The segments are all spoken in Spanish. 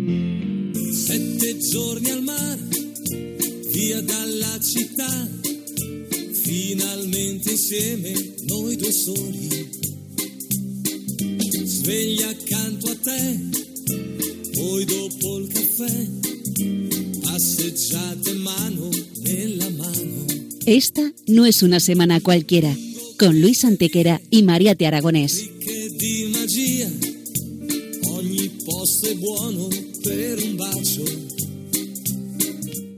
Sette giorni al mare, via dalla città, finalmente insieme noi due soli. Sveglia accanto a te, poi dopo il caffè, passeggiate mano nella mano. Esta no es una semana cualquiera, con Luis Antequera y Mariate Aragonés. Che di magia, ogni posto è buono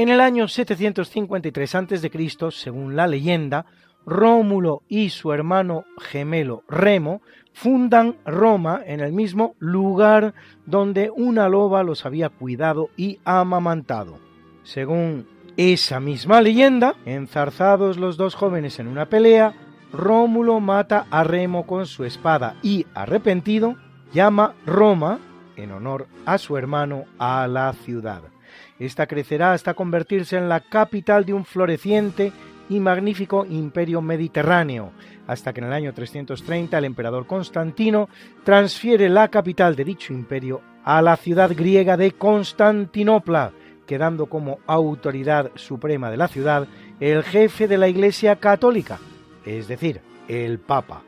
En el año 753 a.C., según la leyenda, Rómulo y su hermano gemelo Remo fundan Roma en el mismo lugar donde una loba los había cuidado y amamantado. Según esa misma leyenda, enzarzados los dos jóvenes en una pelea, Rómulo mata a Remo con su espada y, arrepentido, llama Roma, en honor a su hermano, a la ciudad. Esta crecerá hasta convertirse en la capital de un floreciente y magnífico imperio mediterráneo, hasta que en el año 330 el emperador Constantino transfiere la capital de dicho imperio a la ciudad griega de Constantinopla, quedando como autoridad suprema de la ciudad el jefe de la Iglesia católica, es decir, el Papa.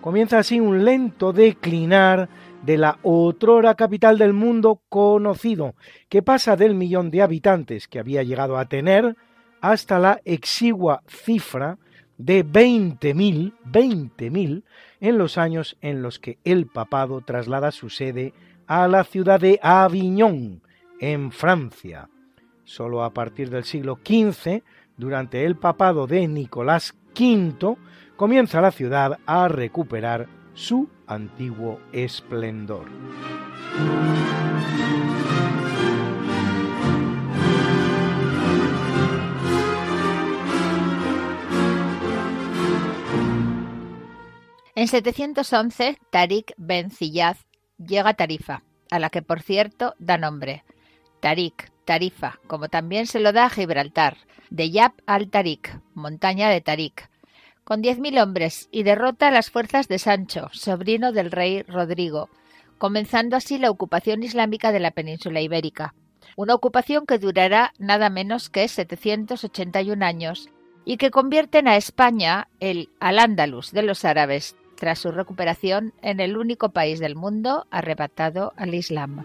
Comienza así un lento declinar de la otrora capital del mundo conocido, que pasa del millón de habitantes que había llegado a tener hasta la exigua cifra de 20.000, 20.000 en los años en los que el papado traslada su sede a la ciudad de Aviñón, en Francia. Solo a partir del siglo XV, durante el papado de Nicolás V, comienza la ciudad a recuperar su antiguo esplendor. En 711, Tarik Ben Ziyad llega a Tarifa, a la que por cierto da nombre. Tarik, Tarifa, como también se lo da a Gibraltar, de Yab al-Tarik, montaña de Tarik, con 10.000 hombres y derrota a las fuerzas de Sancho, sobrino del rey Rodrigo, comenzando así la ocupación islámica de la península ibérica. Una ocupación que durará nada menos que 781 años y que convierten a España, el Al-Ándalus de los árabes, tras su recuperación en el único país del mundo arrebatado al Islam.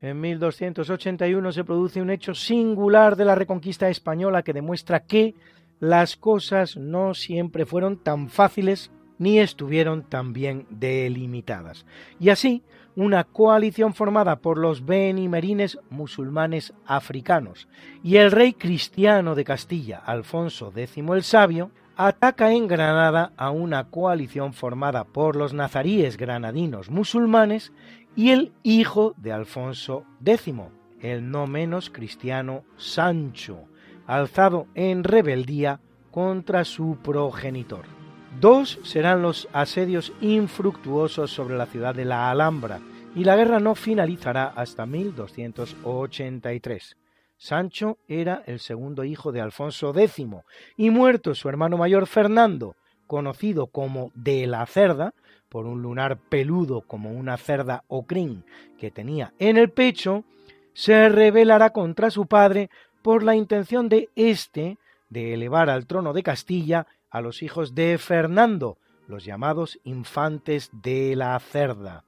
En 1281 se produce un hecho singular de la reconquista española que demuestra que las cosas no siempre fueron tan fáciles ni estuvieron tan bien delimitadas. Y así, una coalición formada por los benimerines musulmanes africanos y el rey cristiano de Castilla, Alfonso X el Sabio, ataca en Granada a una coalición formada por los nazaríes granadinos musulmanes y el hijo de Alfonso X, el no menos cristiano Sancho, alzado en rebeldía contra su progenitor. Dos serán los asedios infructuosos sobre la ciudad de la Alhambra, y la guerra no finalizará hasta 1283. Sancho era el segundo hijo de Alfonso X, y muerto su hermano mayor Fernando, conocido como de la cerda, por un lunar peludo como una cerda o crin que tenía en el pecho, se rebelará contra su padre por la intención de éste de elevar al trono de Castilla a los hijos de Fernando, los llamados infantes de la cerda.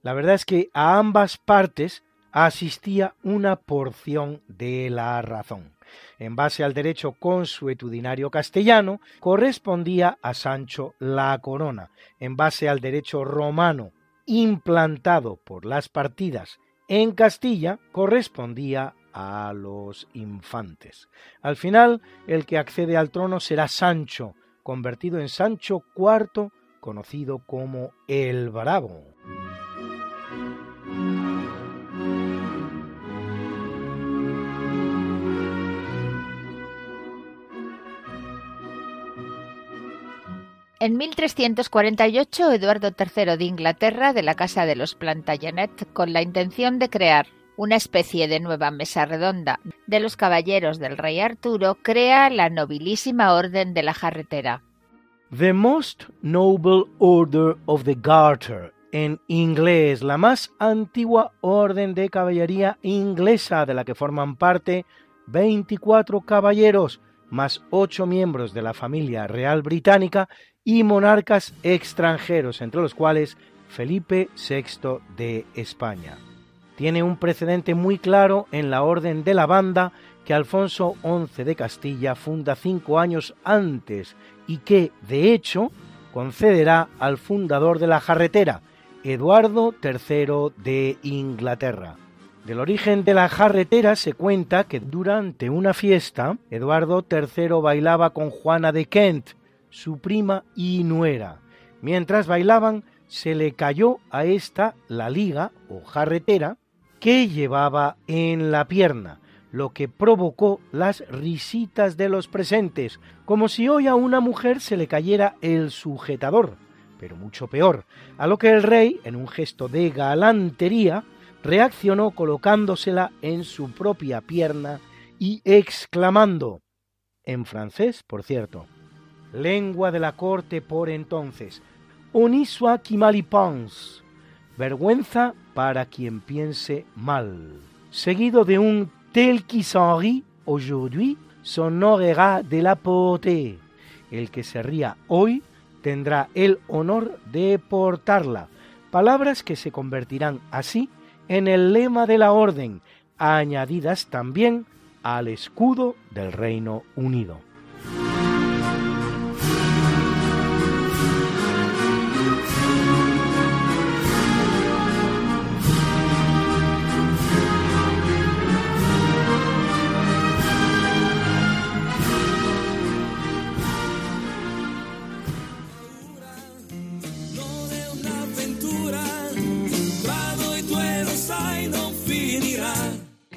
La verdad es que a ambas partes asistía una porción de la razón. En base al derecho consuetudinario castellano, correspondía a Sancho la corona. En base al derecho romano, implantado por las partidas en Castilla, correspondía a los infantes. Al final, el que accede al trono será Sancho, convertido en Sancho IV, conocido como el Bravo. En 1348, Eduardo III de Inglaterra, de la Casa de los Plantagenet, con la intención de crear una especie de nueva mesa redonda de los caballeros del rey Arturo, crea la nobilísima Orden de la Jarretera. The Most Noble Order of the Garter, en inglés, la más antigua orden de caballería inglesa de la que forman parte 24 caballeros, más ocho miembros de la familia real británica y monarcas extranjeros, entre los cuales Felipe VI de España. Tiene un precedente muy claro en la Orden de la Banda que Alfonso XI de Castilla funda cinco años antes y que, de hecho, concederá al fundador de la jarretera, Eduardo III de Inglaterra. Del origen de la jarretera se cuenta que durante una fiesta Eduardo III bailaba con Juana de Kent, su prima y nuera. Mientras bailaban se le cayó a esta la liga o jarretera que llevaba en la pierna, lo que provocó las risitas de los presentes, como si hoy a una mujer se le cayera el sujetador, pero mucho peor, a lo que el rey, en un gesto de galantería, reaccionó colocándosela en su propia pierna y exclamando, en francés, por cierto, lengua de la corte por entonces, Onisua qui vergüenza para quien piense mal, seguido de un tel qui s'en rit aujourd'hui s'honorera de la portée. El que se ría hoy tendrá el honor de portarla, palabras que se convertirán así en el lema de la orden, añadidas también al escudo del Reino Unido.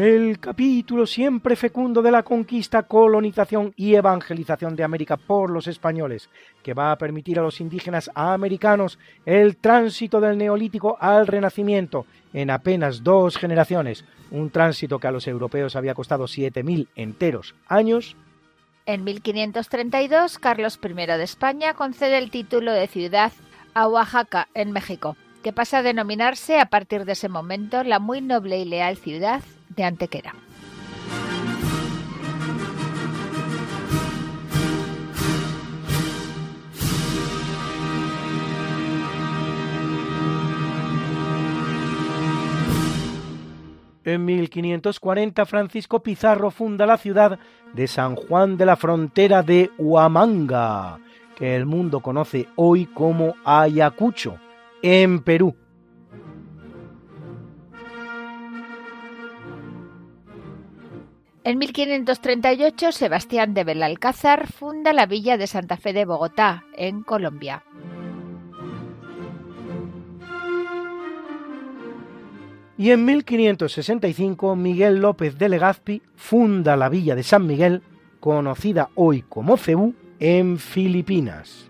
El capítulo siempre fecundo de la conquista, colonización y evangelización de América por los españoles, que va a permitir a los indígenas americanos el tránsito del neolítico al renacimiento en apenas dos generaciones, un tránsito que a los europeos había costado 7.000 enteros años. En 1532, Carlos I de España concede el título de ciudad a Oaxaca, en México, que pasa a denominarse a partir de ese momento la muy noble y leal ciudad de Antequera. En 1540 Francisco Pizarro funda la ciudad de San Juan de la Frontera de Huamanga, que el mundo conoce hoy como Ayacucho, en Perú. En 1538, Sebastián de Belalcázar funda la villa de Santa Fe de Bogotá, en Colombia. Y en 1565, Miguel López de Legazpi funda la villa de San Miguel, conocida hoy como Cebú, en Filipinas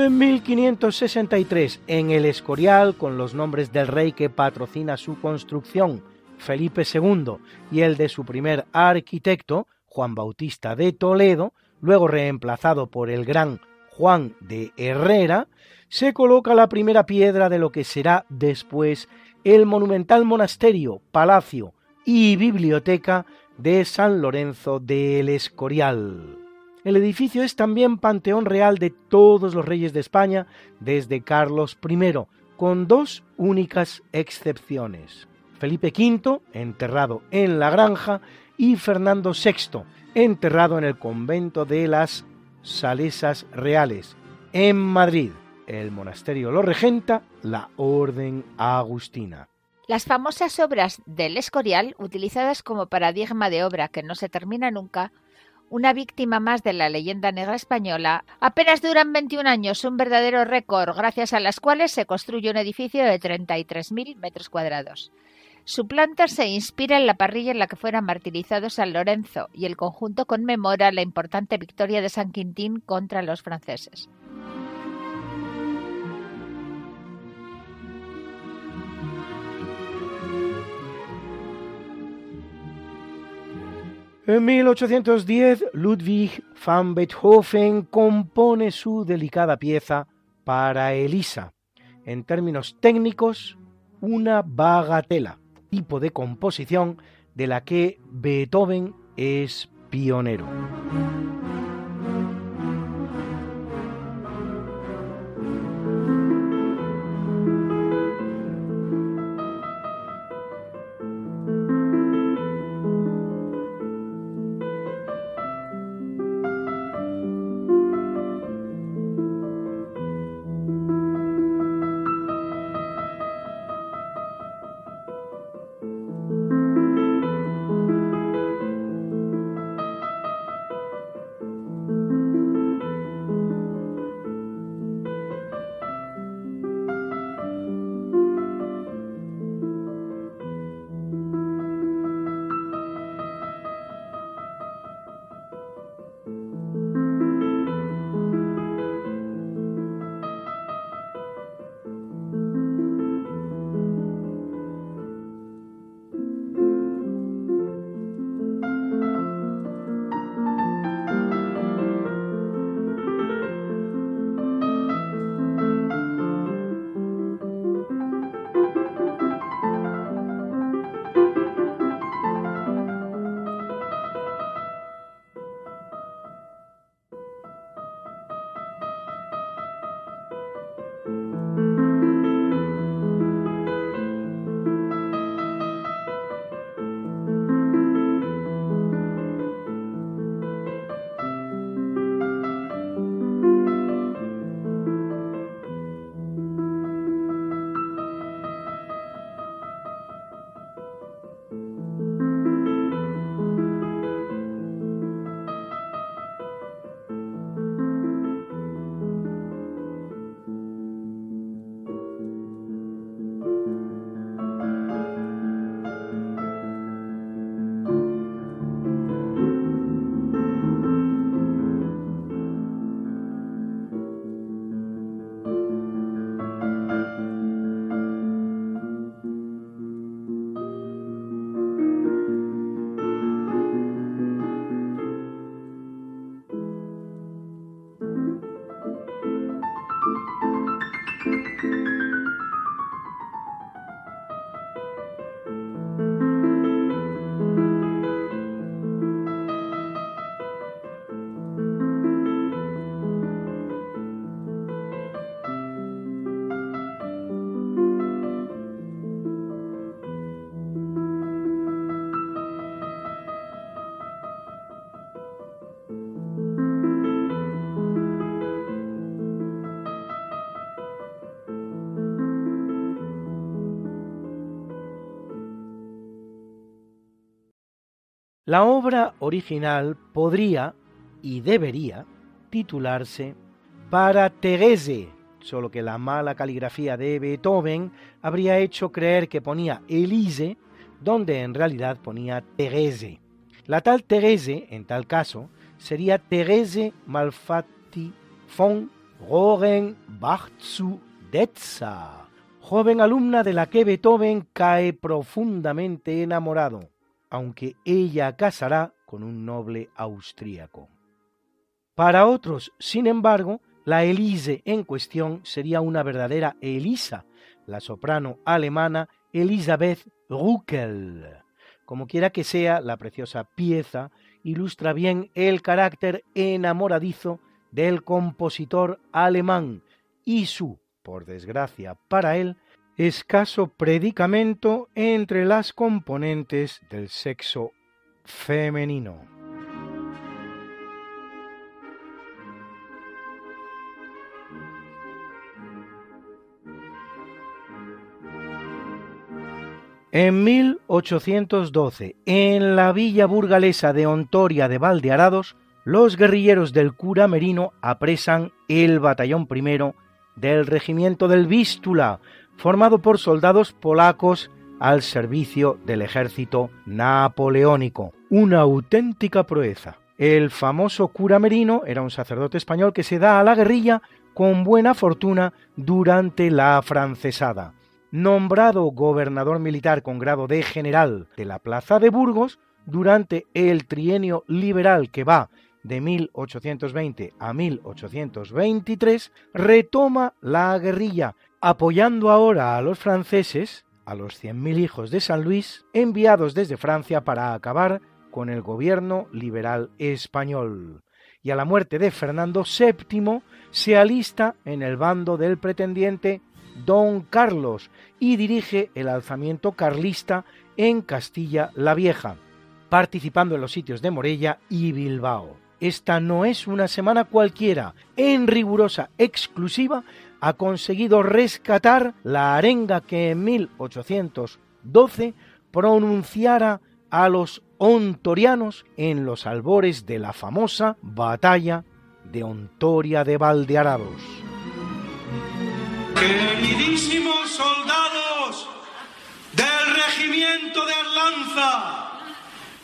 En 1563, en el Escorial, con los nombres del rey que patrocina su construcción, Felipe II, y el de su primer arquitecto, Juan Bautista de Toledo, luego reemplazado por el gran Juan de Herrera, se coloca la primera piedra de lo que será después el monumental monasterio, palacio y biblioteca de San Lorenzo del Escorial. El edificio es también panteón real de todos los reyes de España desde Carlos I, con dos únicas excepciones. Felipe V, enterrado en la granja, y Fernando VI, enterrado en el convento de las Salesas Reales, en Madrid. El monasterio lo regenta la Orden Agustina. Las famosas obras del Escorial, utilizadas como paradigma de obra que no se termina nunca, una víctima más de la leyenda negra española, apenas duran 21 años, un verdadero récord, gracias a las cuales se construye un edificio de 33.000 metros cuadrados. Su planta se inspira en la parrilla en la que fuera martirizado San Lorenzo y el conjunto conmemora la importante victoria de San Quintín contra los franceses. En 1810, Ludwig van Beethoven compone su delicada pieza para Elisa. En términos técnicos, una bagatela, tipo de composición de la que Beethoven es pionero. La obra original podría y debería titularse Para Terese, solo que la mala caligrafía de Beethoven habría hecho creer que ponía Elise, donde en realidad ponía Terese. La tal Terese, en tal caso, sería Terese Malfatti von Rohrenbach zu Detza, joven alumna de la que Beethoven cae profundamente enamorado aunque ella casará con un noble austríaco. Para otros, sin embargo, la Elise en cuestión sería una verdadera Elisa, la soprano alemana Elisabeth Ruckel. Como quiera que sea, la preciosa pieza ilustra bien el carácter enamoradizo del compositor alemán y su, por desgracia para él, escaso predicamento entre las componentes del sexo femenino. En 1812, en la villa burgalesa de Ontoria de Valdearados, los guerrilleros del cura Merino apresan el batallón primero del regimiento del Vístula, formado por soldados polacos al servicio del ejército napoleónico. Una auténtica proeza. El famoso cura Merino era un sacerdote español que se da a la guerrilla con buena fortuna durante la francesada. Nombrado gobernador militar con grado de general de la plaza de Burgos durante el trienio liberal que va de 1820 a 1823, retoma la guerrilla apoyando ahora a los franceses, a los 100.000 hijos de San Luis, enviados desde Francia para acabar con el gobierno liberal español. Y a la muerte de Fernando VII se alista en el bando del pretendiente Don Carlos y dirige el alzamiento carlista en Castilla la Vieja, participando en los sitios de Morella y Bilbao. Esta no es una semana cualquiera, en rigurosa exclusiva ha conseguido rescatar la arenga que en 1812 pronunciara a los ontorianos en los albores de la famosa batalla de Ontoria de Valdearados. Queridísimos soldados del regimiento de Arlanza,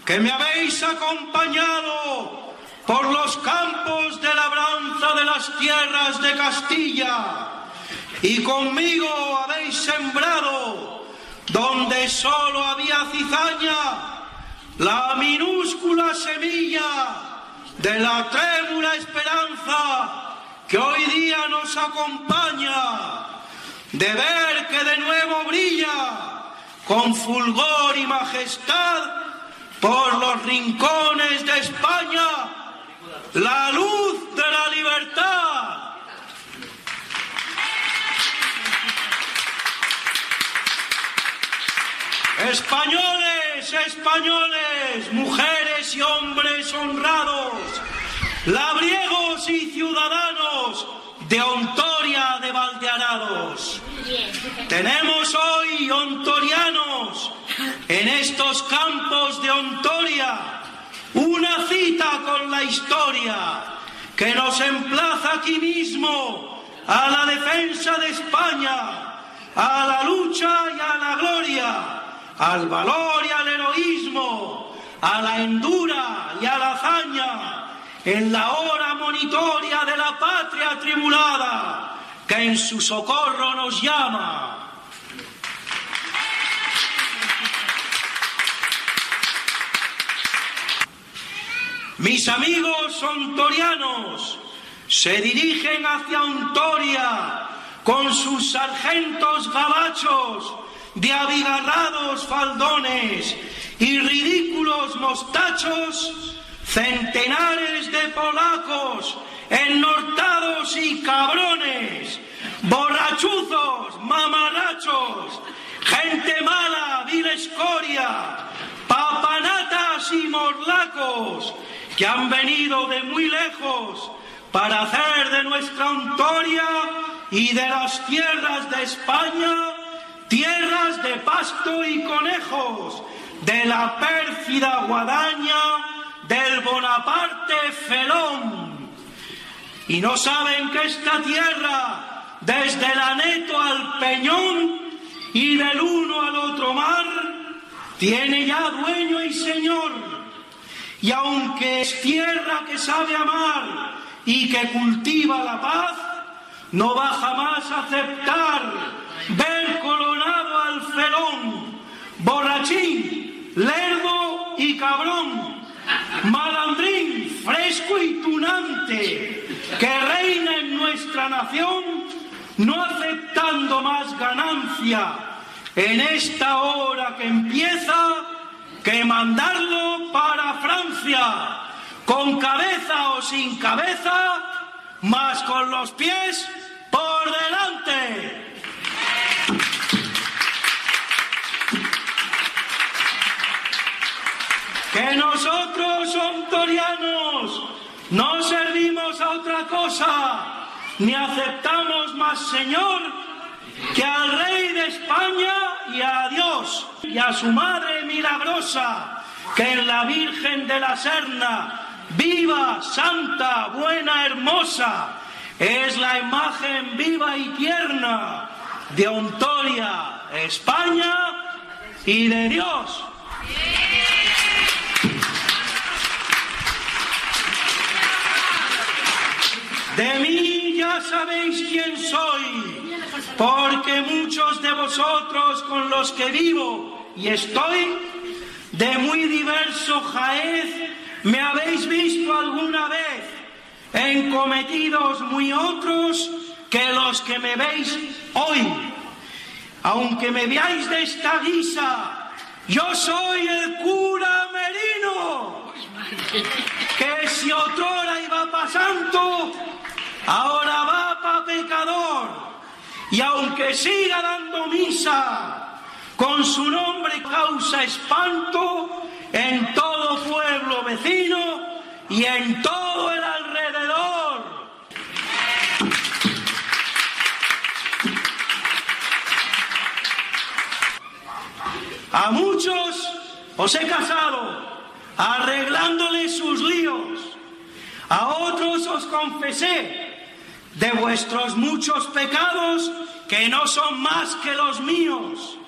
que me habéis acompañado por los campos de labranza de las tierras de Castilla, y conmigo habéis sembrado donde solo había cizaña la minúscula semilla de la trémula esperanza que hoy día nos acompaña, de ver que de nuevo brilla con fulgor y majestad por los rincones de España la luz de la libertad. Españoles, españoles, mujeres y hombres honrados, labriegos y ciudadanos de Ontoria de Valdearados. Tenemos hoy ontorianos en estos campos de Ontoria una cita con la historia que nos emplaza aquí mismo a la defensa de España, a la lucha y a la gloria, al valor y al heroísmo, a la endura y a la hazaña, en la hora monitoria de la patria tribulada, que en su socorro nos llama. Mis amigos ontorianos se dirigen hacia Ontoria con sus sargentos gabachos de abigarrados faldones y ridículos mostachos, centenares de polacos ennortados y cabrones, borrachuzos, mamarachos, gente mala, vil escoria, papanatas y morlacos, que han venido de muy lejos para hacer de nuestra Ontoria y de las tierras de España tierras de pasto y conejos, de la pérfida guadaña del Bonaparte felón. Y no saben que esta tierra, desde el Aneto al Peñón y del uno al otro mar, tiene ya dueño y señor. Y aunque es tierra que sabe amar y que cultiva la paz, no va jamás a aceptar ver coronado al felón, borrachín, lerdo y cabrón, malandrín, fresco y tunante, que reina en nuestra nación, no aceptando más ganancia en esta hora que empieza, que mandarlo para Francia, con cabeza o sin cabeza, más con los pies por delante. Que nosotros, ontorianos, no servimos a otra cosa, ni aceptamos más Señor que al Rey de España y a Dios y a su Madre milagrosa, que en la Virgen de la Serna, viva, santa, buena, hermosa, es la imagen viva y tierna de Ontoria, España y de Dios. De mí ya sabéis quién soy, porque muchos de vosotros con los que vivo y estoy, de muy diverso jaez, me habéis visto alguna vez en cometidos muy otros que los que me veis hoy. Aunque me veáis de esta guisa, yo soy el cura Merino, que si otrora iba pasando, ahora va. Y aunque siga dando misa, con su nombre causa espanto en todo pueblo vecino y en todo el alrededor. A muchos os he casado, arreglándoles sus líos. A otros os confesé de vuestros muchos pecados que no son más que los míos.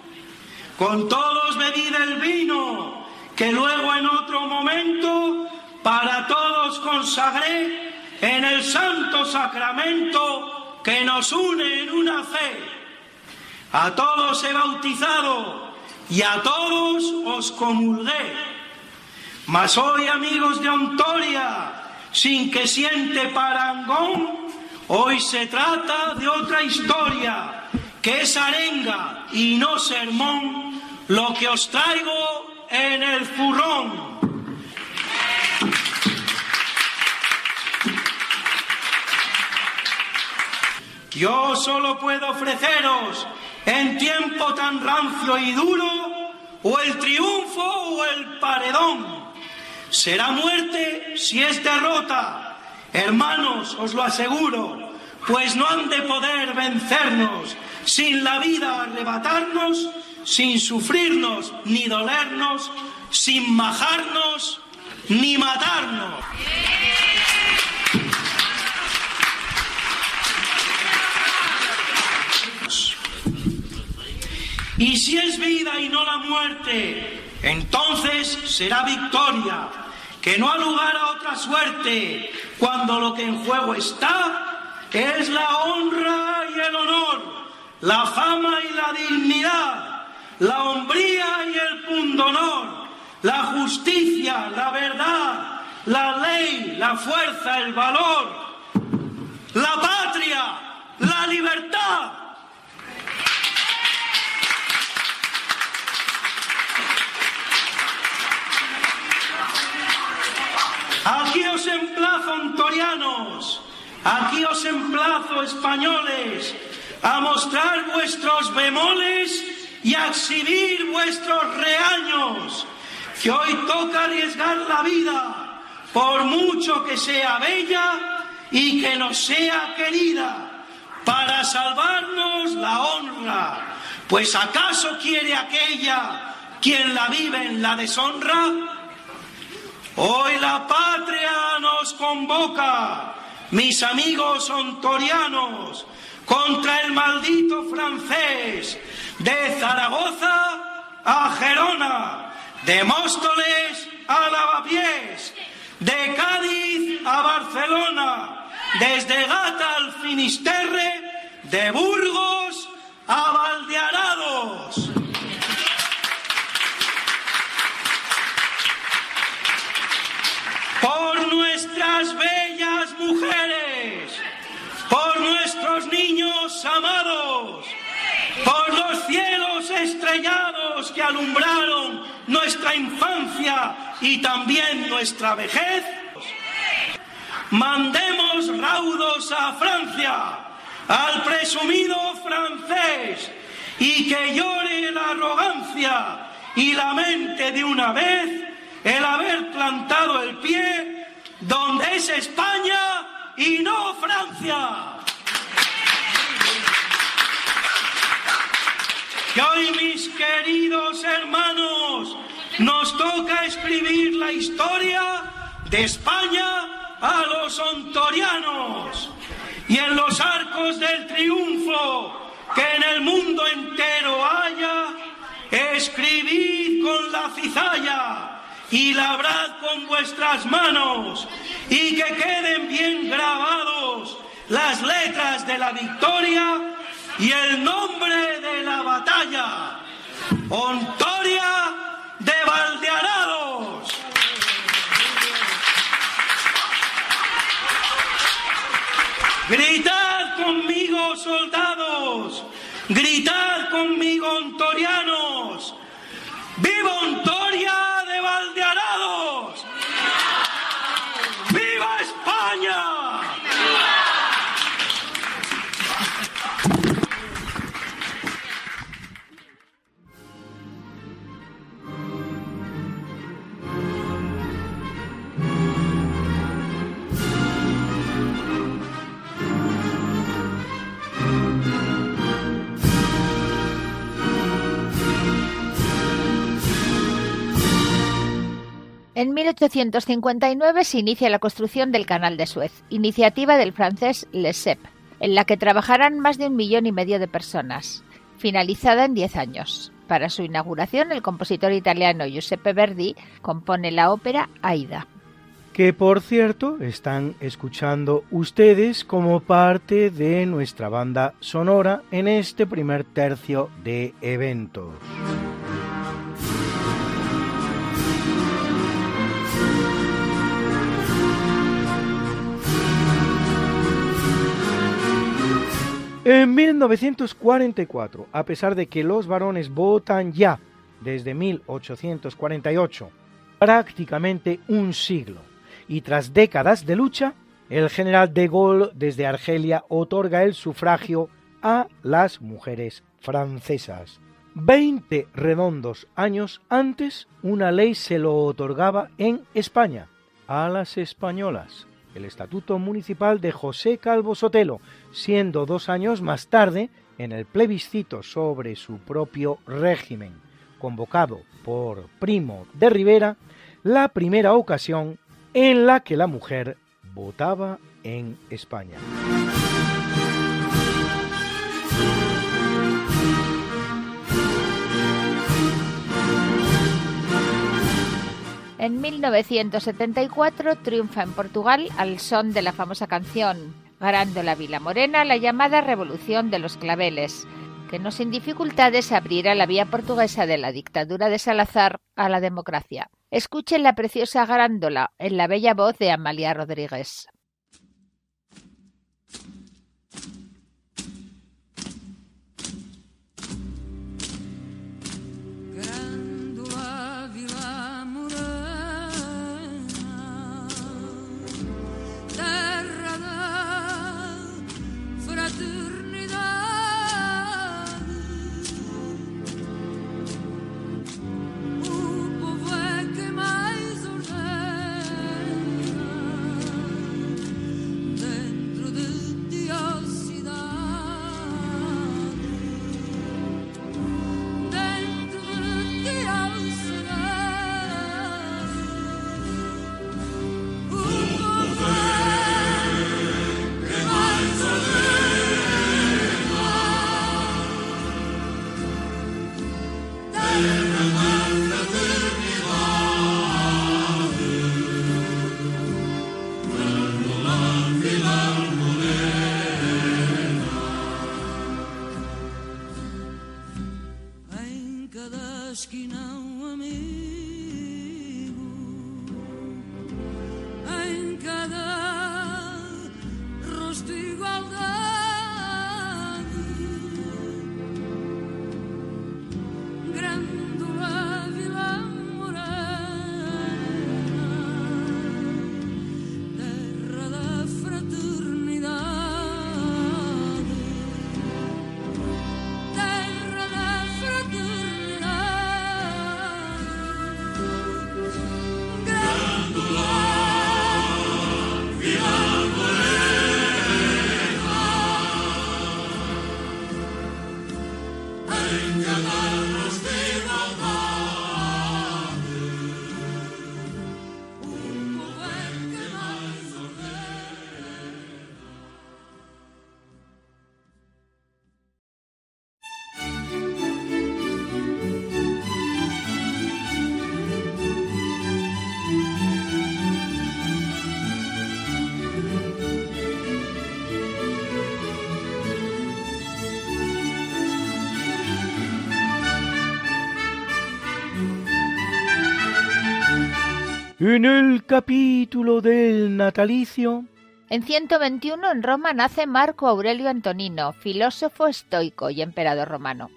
Con todos bebí del vino que luego en otro momento para todos consagré en el santo sacramento que nos une en una fe. A todos he bautizado y a todos os comulgué. Mas hoy, amigos de Ontoria, sin que siente parangón, hoy se trata de otra historia, que es arenga y no sermón, lo que os traigo en el furrón. Yo solo puedo ofreceros en tiempo tan rancio y duro o el triunfo o el paredón. Será muerte si es derrota. Hermanos, os lo aseguro, pues no han de poder vencernos sin la vida arrebatarnos, sin sufrirnos ni dolernos, sin majarnos ni matarnos. Y si es vida y no la muerte, entonces será victoria, que no ha lugar a otra suerte, cuando lo que en juego está es la honra y el honor, la fama y la dignidad, la hombría y el pundonor, la justicia, la verdad, la ley, la fuerza, el valor, la patria, la libertad. Aquí os emplazo, ontorianos, aquí os emplazo, españoles, a mostrar vuestros bemoles y a exhibir vuestros reaños, que hoy toca arriesgar la vida, por mucho que sea bella y que no sea querida, para salvarnos la honra, pues acaso quiere aquella quien la vive en la deshonra? Hoy la patria nos convoca, mis amigos ontorianos, contra el maldito francés, de Zaragoza a Gerona, de Móstoles a Lavapiés, de Cádiz a Barcelona, desde Gata al Finisterre, de Burgos a Valdearados. Bellas mujeres, por nuestros niños amados, por los cielos estrellados que alumbraron nuestra infancia y también nuestra vejez, mandemos raudos a Francia, al presumido francés, y que llore la arrogancia y lamente de una vez el haber plantado el pie donde es España y no Francia. Que hoy, mis queridos hermanos, nos toca escribir la historia de España a los ontorianos y en los arcos del triunfo que en el mundo entero haya, escribid con la cizalla y labrad con vuestras manos y que queden bien grabados las letras de la victoria y el nombre de la batalla, Ontoria de Valdearados. Gritad conmigo, soldados, gritad conmigo, ontorianos, En 1859 se inicia la construcción del Canal de Suez, iniciativa del francés Lesseps, en la que trabajarán más de un millón y medio de personas, finalizada en diez años. Para su inauguración, el compositor italiano Giuseppe Verdi compone la ópera Aida. Que por cierto están escuchando ustedes como parte de nuestra banda sonora en este primer tercio de eventos. En 1944, a pesar de que los varones votan ya desde 1848, prácticamente un siglo, y tras décadas de lucha, el general de Gaulle desde Argelia otorga el sufragio a las mujeres francesas. Veinte redondos años antes, una ley se lo otorgaba en España a las españolas el Estatuto Municipal de José Calvo Sotelo, siendo dos años más tarde, en el plebiscito sobre su propio régimen, convocado por Primo de Rivera, la primera ocasión en la que la mujer votaba en España. En 1974 triunfa en Portugal al son de la famosa canción Garando la Vila Morena, la llamada Revolución de los Claveles, que no sin dificultades abrirá la vía portuguesa de la dictadura de Salazar a la democracia. Escuchen la preciosa Garándola en la bella voz de Amalia Rodríguez. En el capítulo del natalicio en 121 en Roma nace Marco Aurelio Antonino, filósofo estoico y emperador romano.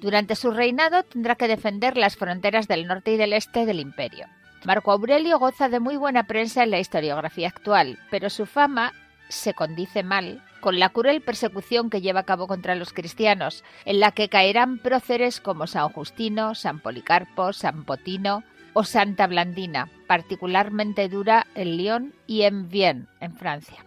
Durante su reinado tendrá que defender las fronteras del norte y del este del imperio. Marco Aurelio goza de muy buena prensa en la historiografía actual, pero su fama se condice mal con la cruel persecución que lleva a cabo contra los cristianos, en la que caerán próceres como San Justino, San Policarpo, San Potino o Santa Blandina, particularmente dura en Lyon y en Vienne, en Francia.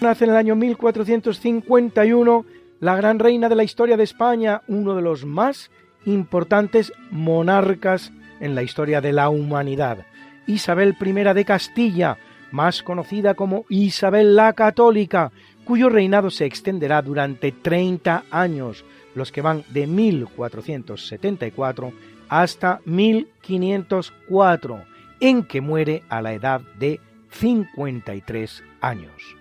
Nace en el año 1451 la gran reina de la historia de España, uno de los más importantes monarcas en la historia de la humanidad, Isabel I de Castilla, más conocida como Isabel la Católica, cuyo reinado se extenderá durante 30 años, los que van de 1474 hasta 1504, en que muere a la edad de 53 años.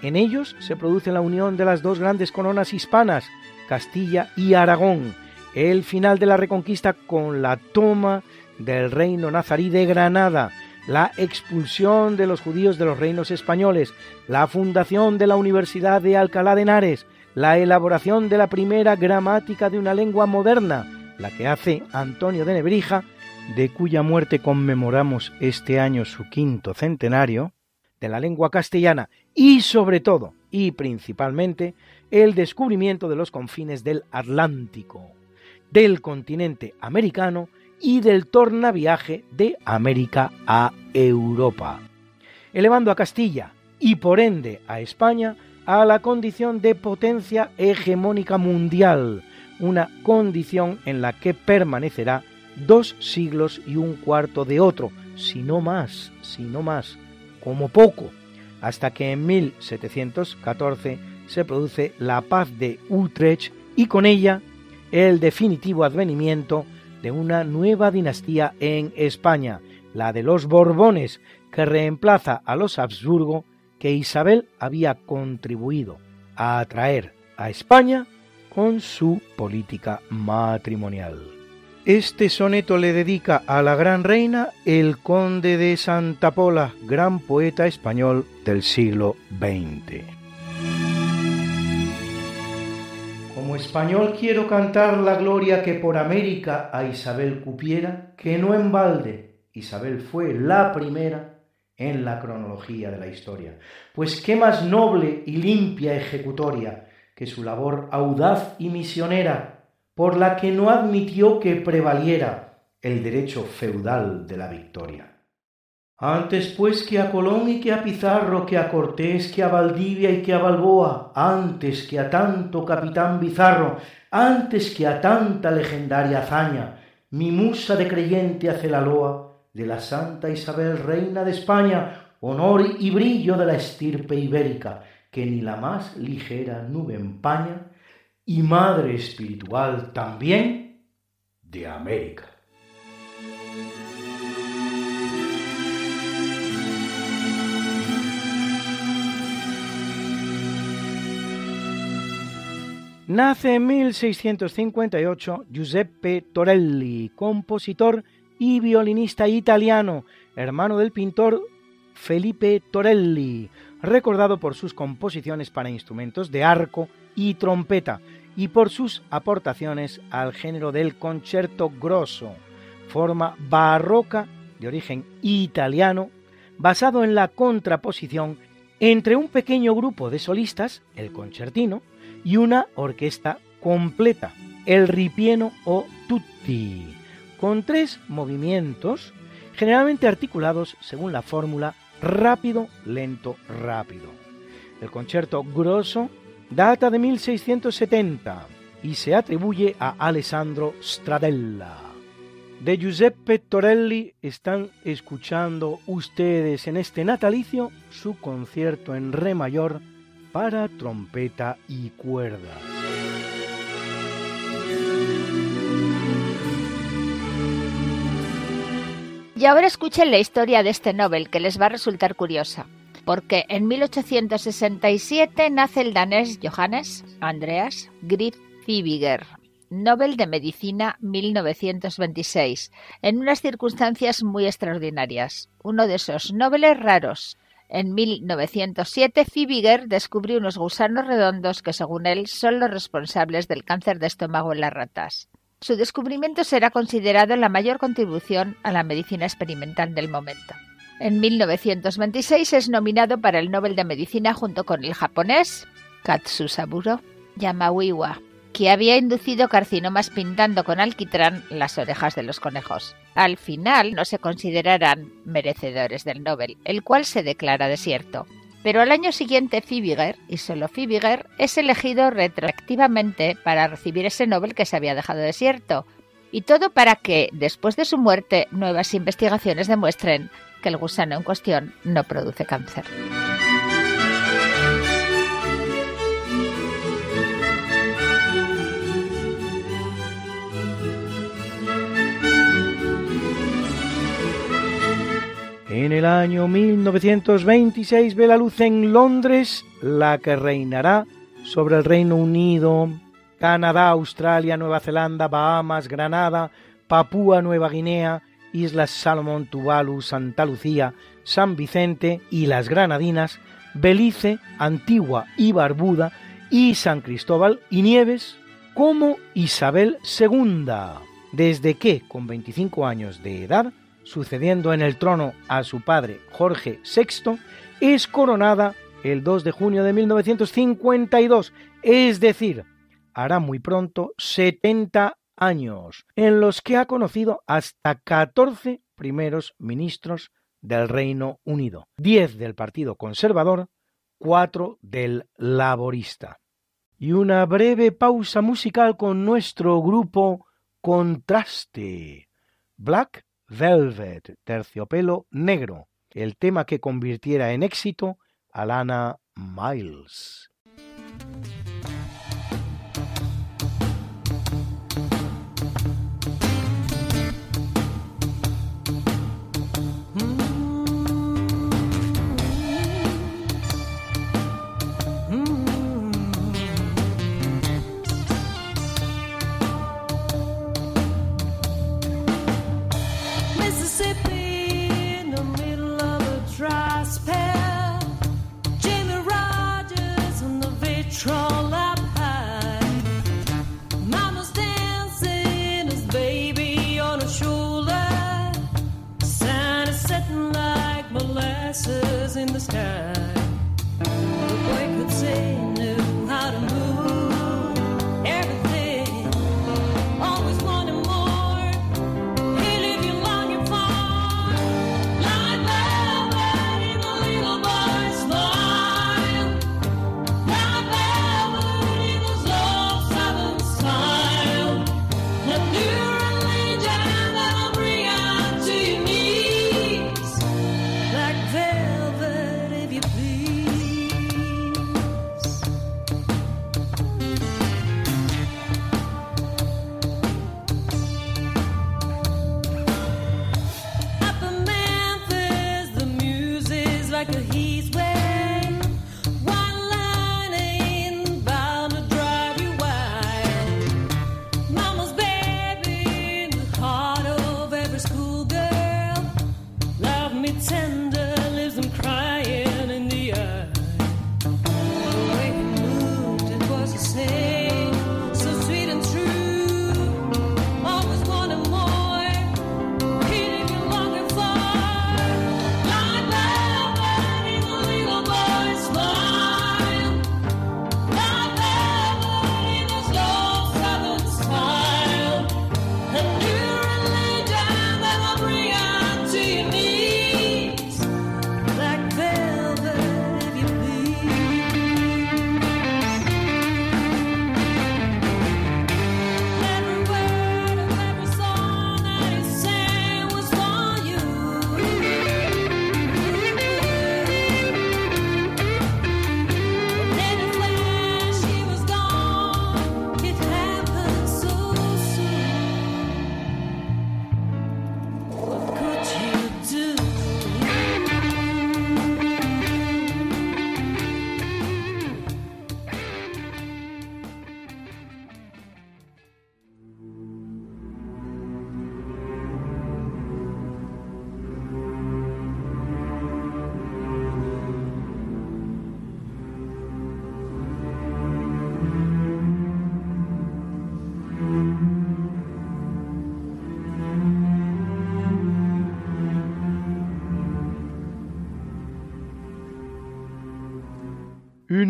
En ellos se produce la unión de las dos grandes coronas hispanas, Castilla y Aragón, el final de la reconquista con la toma del reino nazarí de Granada, la expulsión de los judíos de los reinos españoles, la fundación de la Universidad de Alcalá de Henares, la elaboración de la primera gramática de una lengua moderna, la que hace Antonio de Nebrija, de cuya muerte conmemoramos este año su quinto centenario, de la lengua castellana y sobre todo y principalmente el descubrimiento de los confines del Atlántico, del continente americano y del tornaviaje de América a Europa, elevando a Castilla y por ende a España a la condición de potencia hegemónica mundial, una condición en la que permanecerá dos siglos y un cuarto de otro, si no más, si no más, como poco, hasta que en 1714 se produce la paz de Utrecht y con ella el definitivo advenimiento de una nueva dinastía en España, la de los Borbones, que reemplaza a los Habsburgo que Isabel había contribuido a atraer a España con su política matrimonial. Este soneto le dedica a la gran reina el conde de Santa Pola, gran poeta español del siglo XX. Español quiero cantar la gloria que por América a Isabel cupiera, que no en balde Isabel fue la primera en la cronología de la historia. Pues qué más noble y limpia ejecutoria que su labor audaz y misionera, por la que no admitió que prevaliera el derecho feudal de la victoria. Antes pues que a Colón y que a Pizarro, que a Cortés, que a Valdivia y que a Balboa, antes que a tanto capitán bizarro, antes que a tanta legendaria hazaña, mi musa de creyente hace la loa de la Santa Isabel, reina de España, honor y brillo de la estirpe ibérica, que ni la más ligera nube empaña, y madre espiritual también de América. Nace en 1658 Giuseppe Torelli, compositor y violinista italiano, hermano del pintor Felipe Torelli, recordado por sus composiciones para instrumentos de arco y trompeta y por sus aportaciones al género del concerto grosso, forma barroca de origen italiano, basado en la contraposición entre un pequeño grupo de solistas, el concertino, y una orquesta completa, el ripieno o tutti, con tres movimientos generalmente articulados según la fórmula rápido, lento, rápido. El concierto grosso data de 1670 y se atribuye a Alessandro Stradella. De Giuseppe Torelli están escuchando ustedes en este natalicio su concierto en re mayor para trompeta y cuerda. Y ahora escuchen la historia de este Nobel que les va a resultar curiosa. porque en 1867 nace el danés Johannes Andreas Griff Fibiger, Nobel de Medicina 1926, en unas circunstancias muy extraordinarias. Uno de esos Nobeles raros. En 1907, Fibiger descubrió unos gusanos redondos que, según él, son los responsables del cáncer de estómago en las ratas. Su descubrimiento será considerado la mayor contribución a la medicina experimental del momento. En 1926 es nominado para el Nobel de Medicina junto con el japonés Katsusaburo Yamawiwa que había inducido carcinomas pintando con alquitrán las orejas de los conejos. Al final no se considerarán merecedores del Nobel, el cual se declara desierto. Pero al año siguiente Fibiger, y solo Fibiger, es elegido retroactivamente para recibir ese Nobel que se había dejado desierto. Y todo para que, después de su muerte, nuevas investigaciones demuestren que el gusano en cuestión no produce cáncer. En el año 1926 ve la luz en Londres la que reinará sobre el Reino Unido, Canadá, Australia, Nueva Zelanda, Bahamas, Granada, Papúa Nueva Guinea, Islas Salomón, Tuvalu, Santa Lucía, San Vicente y las Granadinas, Belice, Antigua y Barbuda y San Cristóbal y Nieves como Isabel II, desde que, con 25 años de edad, sucediendo en el trono a su padre Jorge VI, es coronada el 2 de junio de 1952, es decir, hará muy pronto 70 años, en los que ha conocido hasta 14 primeros ministros del Reino Unido, 10 del Partido Conservador, 4 del Laborista. Y una breve pausa musical con nuestro grupo Contraste, Black Velvet, terciopelo negro, el tema que convirtiera en éxito a Lana Miles. sister.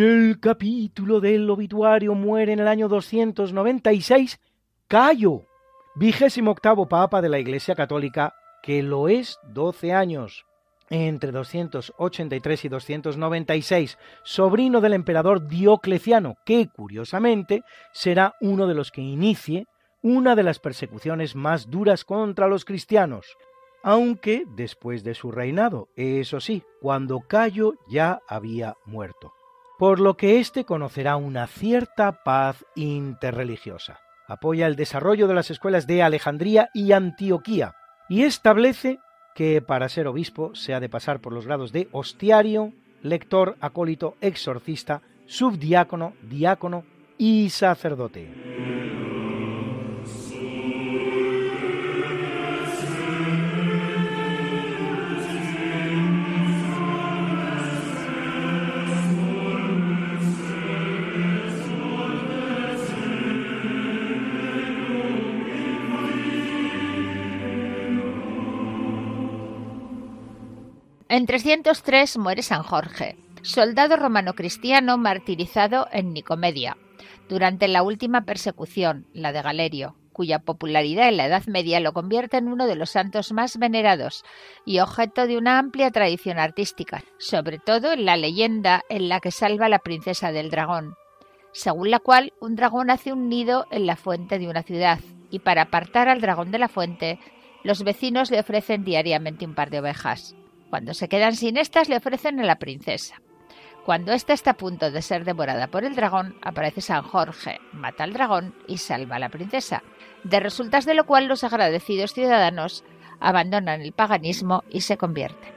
En el capítulo del obituario muere en el año 296 Cayo, vigésimo octavo papa de la Iglesia Católica, que lo es 12 años. Entre 283 y 296, sobrino del emperador Diocleciano, que curiosamente será uno de los que inicie una de las persecuciones más duras contra los cristianos, aunque después de su reinado, eso sí, cuando Cayo ya había muerto por lo que éste conocerá una cierta paz interreligiosa. Apoya el desarrollo de las escuelas de Alejandría y Antioquía y establece que para ser obispo se ha de pasar por los grados de hostiario, lector, acólito, exorcista, subdiácono, diácono y sacerdote. En 303 muere San Jorge, soldado romano cristiano martirizado en Nicomedia, durante la última persecución, la de Galerio, cuya popularidad en la Edad Media lo convierte en uno de los santos más venerados y objeto de una amplia tradición artística, sobre todo en la leyenda en la que salva a la princesa del dragón, según la cual un dragón hace un nido en la fuente de una ciudad, y para apartar al dragón de la fuente, los vecinos le ofrecen diariamente un par de ovejas. Cuando se quedan sin estas, le ofrecen a la princesa. Cuando ésta está a punto de ser devorada por el dragón, aparece San Jorge, mata al dragón y salva a la princesa, de resultas de lo cual los agradecidos ciudadanos abandonan el paganismo y se convierten.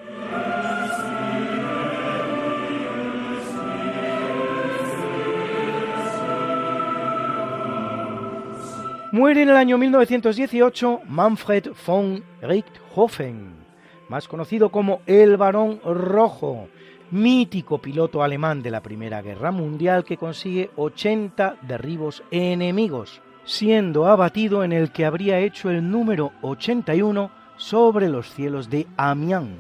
Muere en el año 1918 Manfred von Richthofen, más conocido como el Barón Rojo, mítico piloto alemán de la Primera Guerra Mundial que consigue 80 derribos enemigos, siendo abatido en el que habría hecho el número 81 sobre los cielos de Amiens,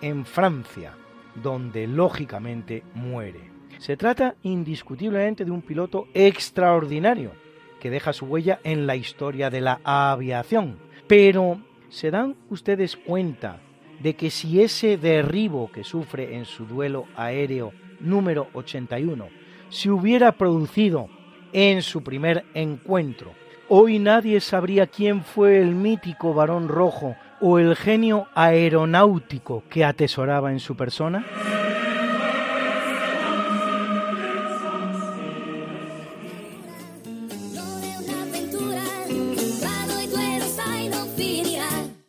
en Francia, donde lógicamente muere. Se trata indiscutiblemente de un piloto extraordinario, que deja su huella en la historia de la aviación. Pero, ¿se dan ustedes cuenta de que si ese derribo que sufre en su duelo aéreo número 81 se hubiera producido en su primer encuentro, hoy nadie sabría quién fue el mítico varón rojo o el genio aeronáutico que atesoraba en su persona?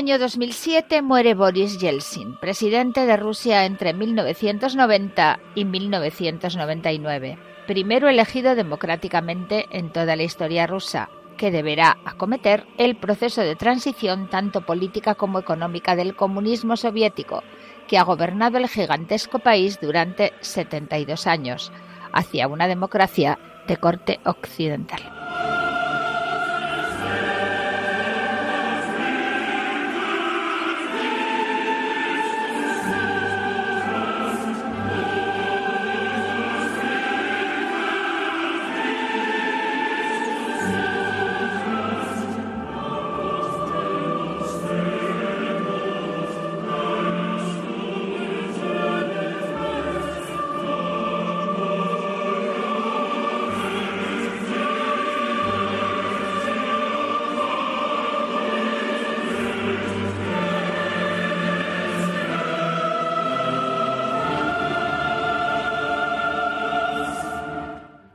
Año 2007 muere Boris Yeltsin, presidente de Rusia entre 1990 y 1999, primero elegido democráticamente en toda la historia rusa, que deberá acometer el proceso de transición tanto política como económica del comunismo soviético, que ha gobernado el gigantesco país durante 72 años, hacia una democracia de corte occidental.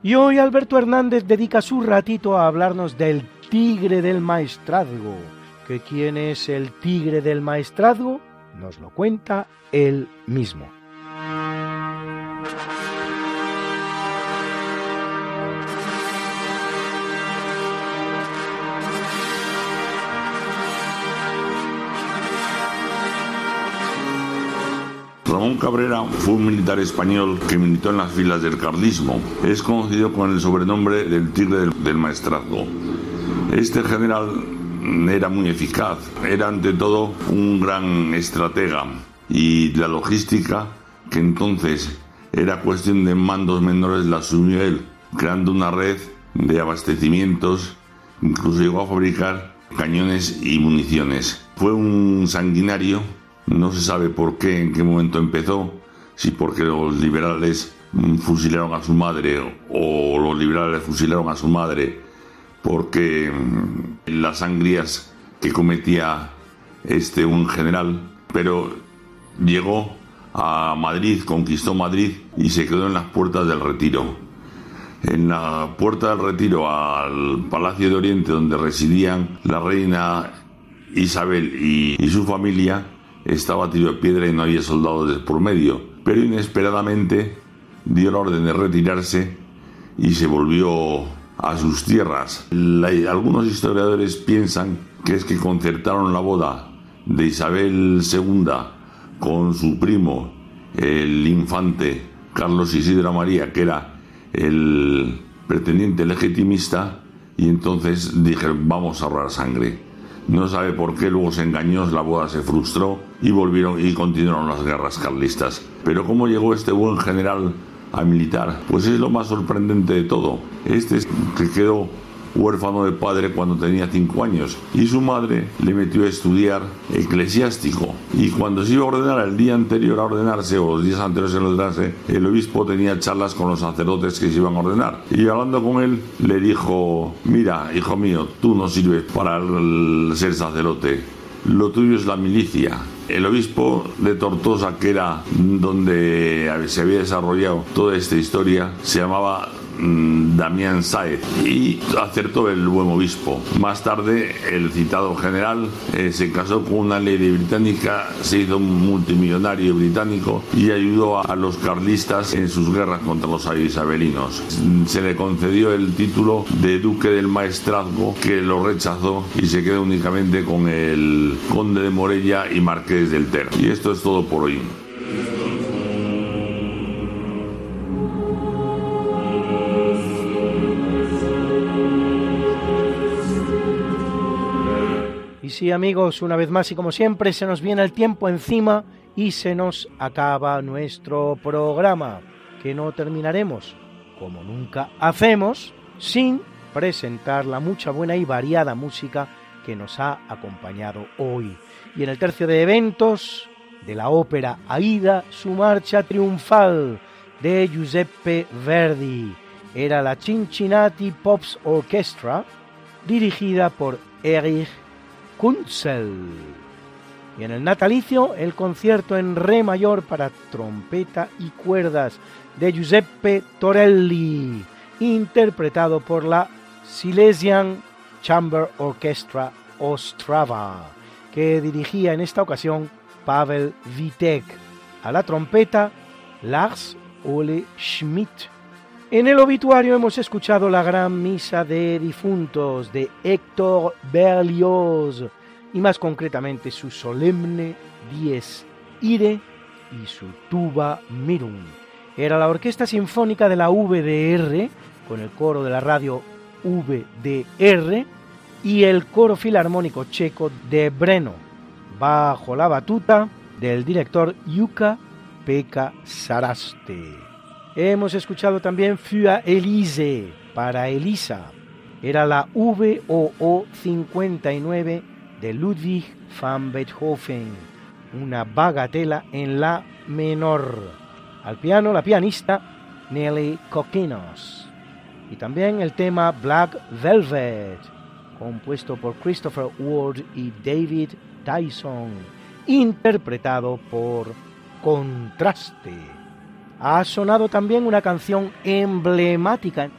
Y hoy Alberto Hernández dedica su ratito a hablarnos del tigre del maestrazgo. ¿Que quién es el tigre del maestrazgo? Nos lo cuenta él mismo. Ramón Cabrera fue un militar español que militó en las filas del carlismo. Es conocido con el sobrenombre del Tigre del, del Maestrazgo. Este general era muy eficaz, era ante todo un gran estratega y la logística, que entonces era cuestión de mandos menores, la asumió él, creando una red de abastecimientos, incluso llegó a fabricar cañones y municiones. Fue un sanguinario no se sabe por qué, en qué momento empezó, si porque los liberales fusilaron a su madre o los liberales fusilaron a su madre porque mm, las sangrías que cometía este un general, pero llegó a Madrid, conquistó Madrid y se quedó en las puertas del retiro. En la puerta del retiro al Palacio de Oriente donde residían la reina Isabel y su familia, estaba tiro de piedra y no había soldados por medio, pero inesperadamente dio la orden de retirarse y se volvió a sus tierras. algunos historiadores piensan que es que concertaron la boda de Isabel II con su primo, el infante Carlos Isidro María, que era el pretendiente legitimista, y entonces dijeron, vamos a ahorrar sangre. No sabe por qué, luego se engañó, la boda se frustró y volvieron y continuaron las guerras carlistas. Pero cómo llegó este buen general a militar, pues es lo más sorprendente de todo. Este que quedó huérfano de padre cuando tenía cinco años y su madre le metió a estudiar eclesiástico. Y cuando se iba a ordenar el día anterior a ordenarse o los días anteriores a ordenarse el obispo tenía charlas con los sacerdotes que se iban a ordenar. Y hablando con él le dijo mira hijo mío tú no sirves para ser sacerdote. Lo tuyo es la milicia. El obispo de Tortosa, que era donde se había desarrollado toda esta historia, se llamaba Damián Saez y acertó el buen obispo. Más tarde, el citado general eh, se casó con una lady británica, se hizo un multimillonario británico y ayudó a, los carlistas en sus guerras contra los isabelinos. Se le concedió el título de duque del maestrazgo, que lo rechazó y se quedó únicamente con el conde de Morella y marqués del Ter. Y esto es todo por hoy. Y sí, amigos, una vez más y como siempre, se nos viene el tiempo encima y se nos acaba nuestro programa, que no terminaremos, como nunca hacemos, sin presentar la mucha buena y variada música que nos ha acompañado hoy. Y en el tercio de eventos de la ópera Aida, su marcha triunfal de Giuseppe Verdi. Era la Cincinnati Pops Orchestra, dirigida por Erich Kunzel. Y en el natalicio, el concierto en re mayor para trompeta y cuerdas de Giuseppe Torelli, interpretado por la Silesian Chamber Orchestra Ostrava, que dirigía en esta ocasión Pavel Vitek. A la trompeta, Lars Ole Schmidt. En el obituario hemos escuchado la gran misa de difuntos de Héctor Berlioz y más concretamente su solemne Dies Ire y su tuba Mirum. Era la Orquesta Sinfónica de la VDR con el coro de la radio VDR y el coro filarmónico checo de Breno, bajo la batuta del director Yuka Pekka Saraste. Hemos escuchado también Für Elise, para Elisa. Era la VOO 59 de Ludwig van Beethoven, una bagatela en la menor. Al piano, la pianista Nelly Coquinos. Y también el tema Black Velvet, compuesto por Christopher Ward y David Tyson, interpretado por Contraste ha sonado también una canción emblemática,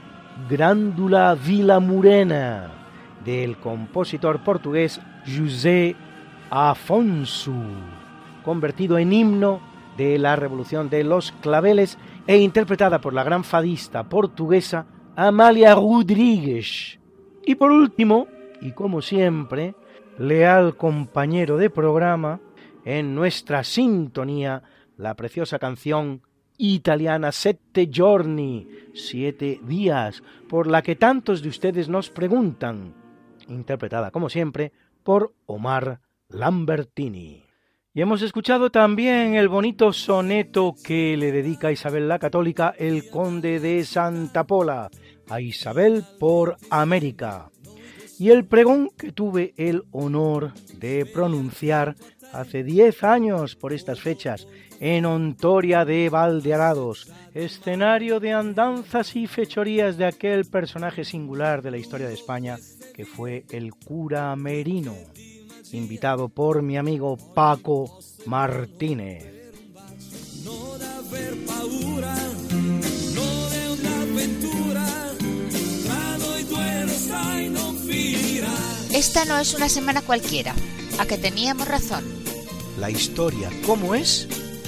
Grándula Vila Murena, del compositor portugués José Afonso, convertido en himno de la Revolución de los Claveles e interpretada por la gran fadista portuguesa Amalia Rodríguez. Y por último, y como siempre, leal compañero de programa, en nuestra sintonía, la preciosa canción italiana Sette Giorni, siete días, por la que tantos de ustedes nos preguntan, interpretada como siempre por Omar Lambertini. Y hemos escuchado también el bonito soneto que le dedica a Isabel la Católica, el conde de Santa Pola, a Isabel por América. Y el pregón que tuve el honor de pronunciar hace diez años por estas fechas en Ontoria de Valdearados, escenario de andanzas y fechorías de aquel personaje singular de la historia de España que fue el cura Merino, invitado por mi amigo Paco Martínez. Esta no es una semana cualquiera, a que teníamos razón. La historia, ¿cómo es?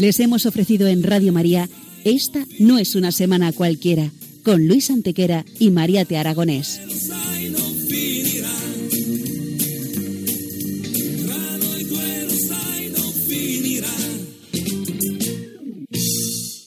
Les hemos ofrecido en Radio María Esta no es una semana cualquiera, con Luis Antequera y María Te Aragonés.